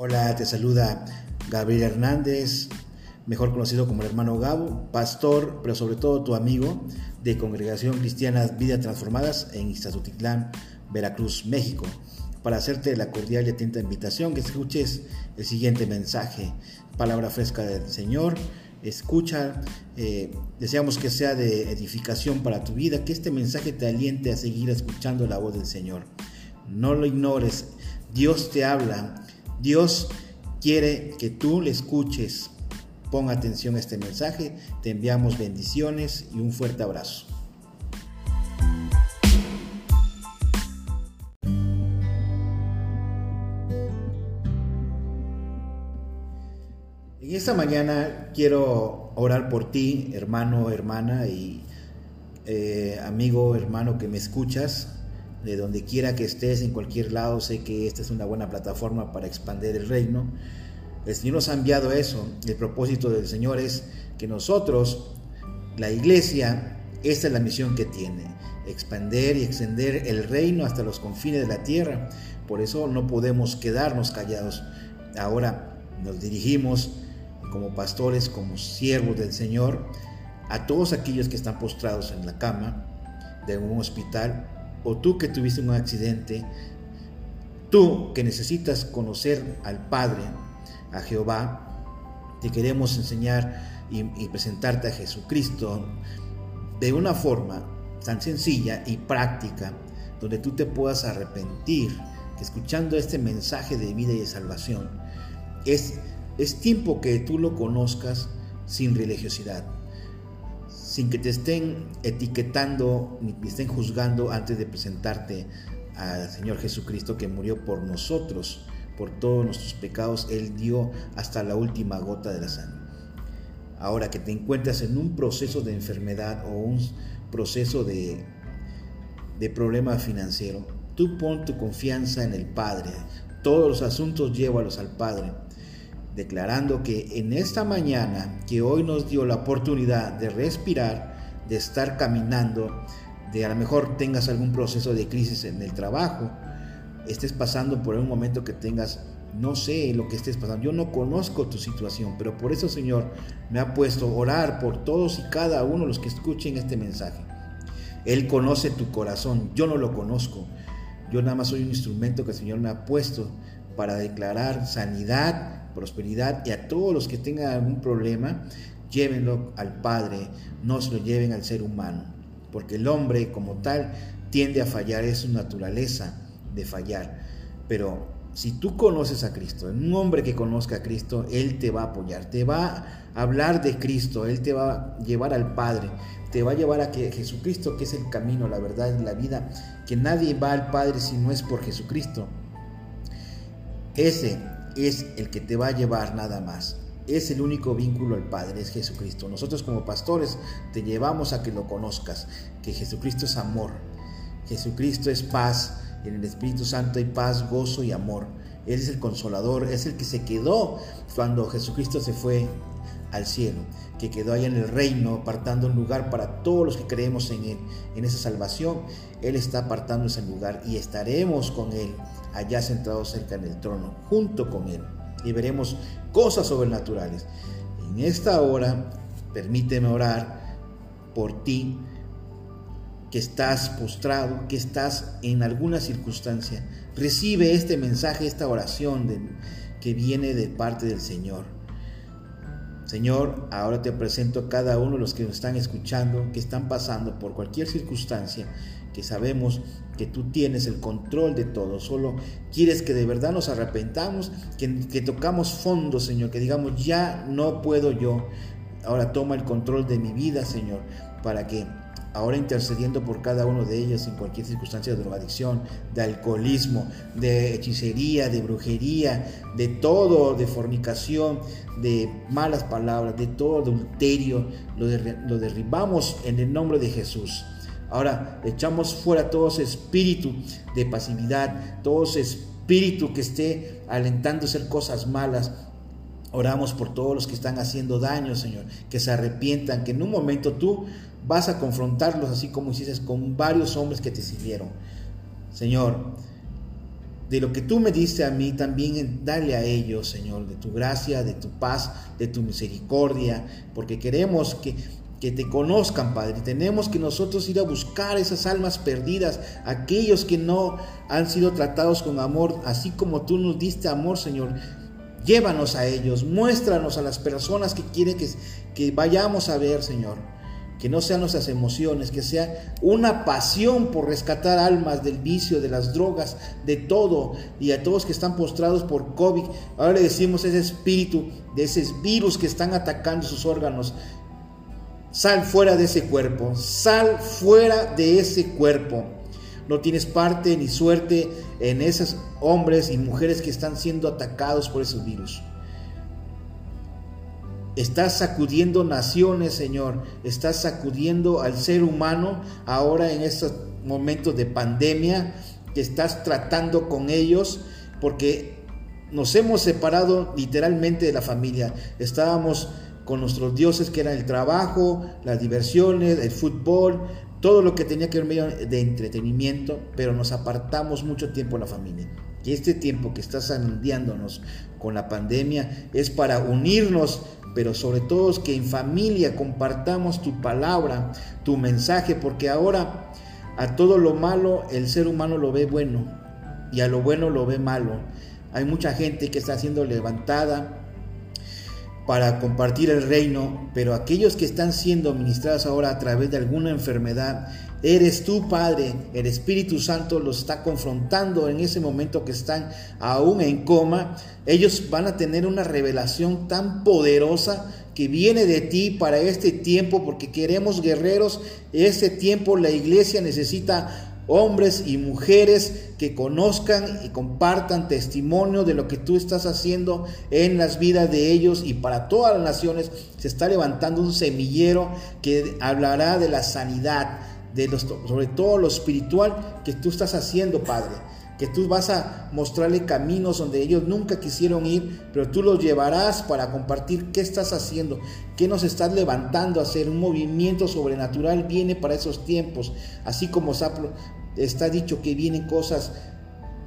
Hola, te saluda Gabriel Hernández, mejor conocido como el hermano Gabo, pastor, pero sobre todo tu amigo de Congregación Cristiana Vidas Transformadas en Iztazutitlán, Veracruz, México, para hacerte la cordial y atenta invitación que escuches el siguiente mensaje, palabra fresca del Señor. Escucha, eh, deseamos que sea de edificación para tu vida, que este mensaje te aliente a seguir escuchando la voz del Señor. No lo ignores, Dios te habla Dios quiere que tú le escuches. Pon atención a este mensaje. Te enviamos bendiciones y un fuerte abrazo. En esta mañana quiero orar por ti, hermano, hermana y eh, amigo, hermano que me escuchas de donde quiera que estés, en cualquier lado, sé que esta es una buena plataforma para expandir el reino. El Señor nos ha enviado eso. El propósito del Señor es que nosotros, la iglesia, esta es la misión que tiene, expander y extender el reino hasta los confines de la tierra. Por eso no podemos quedarnos callados. Ahora nos dirigimos como pastores, como siervos del Señor, a todos aquellos que están postrados en la cama de un hospital o tú que tuviste un accidente, tú que necesitas conocer al Padre, a Jehová, te queremos enseñar y, presentarte a Jesucristo de una forma tan sencilla y práctica, donde tú te puedas arrepentir, que escuchando este mensaje de vida y de salvación, es, es tiempo que tú lo conozcas sin religiosidad sin que te estén etiquetando ni estén juzgando antes de presentarte al Señor Jesucristo que murió por nosotros, por todos nuestros pecados. Él dio hasta la última gota de la sangre. Ahora que te encuentras en un proceso de enfermedad o un proceso de, de problema financiero, tú pon tu confianza en el Padre. Todos los asuntos llévalos al Padre declarando que en esta mañana que hoy nos dio la oportunidad de respirar, de estar caminando, de a lo mejor tengas algún proceso de crisis en el trabajo, estés pasando por un momento que tengas, no sé lo que estés pasando, yo no conozco tu situación, pero por eso Señor me ha puesto orar por todos y cada uno de los que escuchen este mensaje. Él conoce tu corazón, yo no lo conozco. Yo nada más soy un instrumento que el Señor me ha puesto para declarar sanidad prosperidad y a todos los que tengan algún problema, llévenlo al Padre, no se lo lleven al ser humano, porque el hombre como tal tiende a fallar, es su naturaleza de fallar. Pero si tú conoces a Cristo, un hombre que conozca a Cristo, Él te va a apoyar, te va a hablar de Cristo, Él te va a llevar al Padre, te va a llevar a que Jesucristo, que es el camino, la verdad la vida, que nadie va al Padre si no es por Jesucristo. Ese es el que te va a llevar nada más. Es el único vínculo al Padre, es Jesucristo. Nosotros como pastores te llevamos a que lo conozcas, que Jesucristo es amor, Jesucristo es paz, en el Espíritu Santo hay paz, gozo y amor. Él es el consolador, es el que se quedó cuando Jesucristo se fue al cielo, que quedó allá en el reino, apartando un lugar para todos los que creemos en Él, en esa salvación. Él está apartando ese lugar y estaremos con Él allá sentado cerca en el trono, junto con Él, y veremos cosas sobrenaturales. En esta hora, permíteme orar por ti, que estás postrado, que estás en alguna circunstancia. Recibe este mensaje, esta oración que viene de parte del Señor. Señor, ahora te presento a cada uno de los que nos están escuchando, que están pasando por cualquier circunstancia que sabemos que tú tienes el control de todo, solo quieres que de verdad nos arrepentamos, que, que tocamos fondo, Señor, que digamos, ya no puedo yo, ahora toma el control de mi vida, Señor, para que ahora intercediendo por cada uno de ellos en cualquier circunstancia de drogadicción, de alcoholismo, de hechicería, de brujería, de todo, de fornicación, de malas palabras, de todo adulterio, lo, lo derribamos en el nombre de Jesús. Ahora echamos fuera todo ese espíritu de pasividad, todo ese espíritu que esté alentando a hacer cosas malas. Oramos por todos los que están haciendo daño, Señor, que se arrepientan, que en un momento tú vas a confrontarlos así como hiciste con varios hombres que te sirvieron. Señor, de lo que tú me diste a mí, también dale a ellos, Señor, de tu gracia, de tu paz, de tu misericordia, porque queremos que, que te conozcan, Padre. Tenemos que nosotros ir a buscar esas almas perdidas, aquellos que no han sido tratados con amor, así como tú nos diste amor, Señor. Llévanos a ellos, muéstranos a las personas que quieren que, que vayamos a ver, Señor que no sean nuestras emociones, que sea una pasión por rescatar almas del vicio, de las drogas, de todo, y a todos que están postrados por COVID. Ahora le decimos ese espíritu, de ese virus que están atacando sus órganos. Sal fuera de ese cuerpo, sal fuera de ese cuerpo. No tienes parte ni suerte en esos hombres y mujeres que están siendo atacados por esos virus. Estás sacudiendo naciones, Señor. Estás sacudiendo al ser humano ahora en estos momentos de pandemia estás tratando con ellos porque nos hemos separado literalmente de la familia. Estábamos con nuestros dioses que eran el trabajo, las diversiones, el fútbol, todo lo que tenía que ver medio de entretenimiento, pero nos apartamos mucho tiempo de la familia. Y este tiempo que estás andiándonos con la pandemia es para unirnos pero sobre todo que en familia compartamos tu palabra, tu mensaje, porque ahora a todo lo malo el ser humano lo ve bueno y a lo bueno lo ve malo. Hay mucha gente que está siendo levantada para compartir el reino, pero aquellos que están siendo ministrados ahora a través de alguna enfermedad, Eres tú, Padre, el Espíritu Santo los está confrontando en ese momento que están aún en coma. Ellos van a tener una revelación tan poderosa que viene de ti para este tiempo, porque queremos guerreros. Este tiempo la iglesia necesita hombres y mujeres que conozcan y compartan testimonio de lo que tú estás haciendo en las vidas de ellos y para todas las naciones se está levantando un semillero que hablará de la sanidad, sobre todo lo espiritual que tú estás haciendo, Padre. Que tú vas a mostrarle caminos donde ellos nunca quisieron ir, pero tú los llevarás para compartir qué estás haciendo, qué nos estás levantando a hacer. Un movimiento sobrenatural viene para esos tiempos, así como está dicho que vienen cosas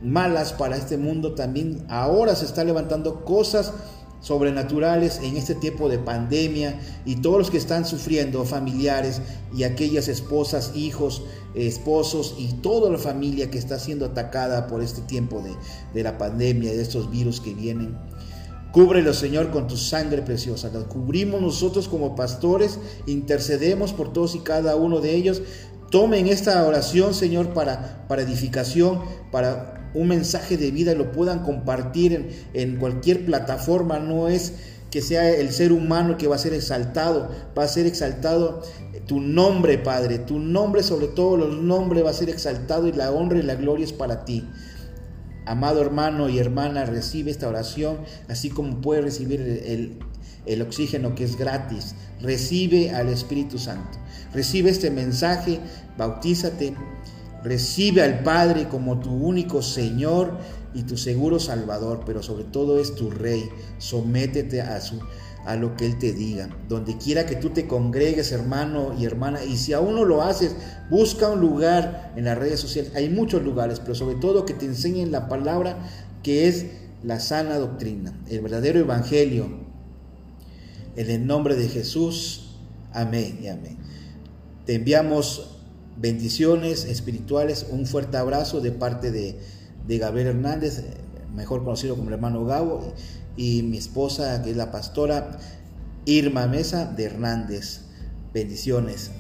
malas para este mundo, también ahora se está levantando cosas sobrenaturales en este tiempo de pandemia y todos los que están sufriendo, familiares y aquellas esposas, hijos, esposos y toda la familia que está siendo atacada por este tiempo de, de la pandemia, de estos virus que vienen. Cúbrelo, Señor, con tu sangre preciosa. La cubrimos nosotros como pastores, intercedemos por todos y cada uno de ellos. Tomen esta oración, Señor, para, para edificación, para un mensaje de vida lo puedan compartir en, cualquier plataforma. No es que sea el ser humano que va a ser exaltado, va a ser exaltado tu nombre, Padre, tu nombre sobre todos los nombres va a ser exaltado y la honra y la gloria es para ti. Amado hermano y hermana, recibe esta oración, así como puede recibir el, el oxígeno que es gratis. Recibe al Espíritu Santo. Recibe este mensaje, bautízate Recibe al Padre como tu único Señor y tu seguro Salvador, pero sobre todo es tu Rey. Sométete a, su, a lo que Él te diga. Donde quiera que tú te congregues, hermano y hermana, y si aún no lo haces, busca un lugar en las redes sociales. Hay muchos lugares, pero sobre todo que te enseñen la palabra que es la sana doctrina, el verdadero evangelio. En el nombre de Jesús, amén y amén. Te enviamos bendiciones espirituales, un fuerte abrazo de parte de, de Gabriel Hernández, mejor conocido como el hermano Gabo, y mi esposa, que es la pastora Irma Mesa de Hernández. Bendiciones.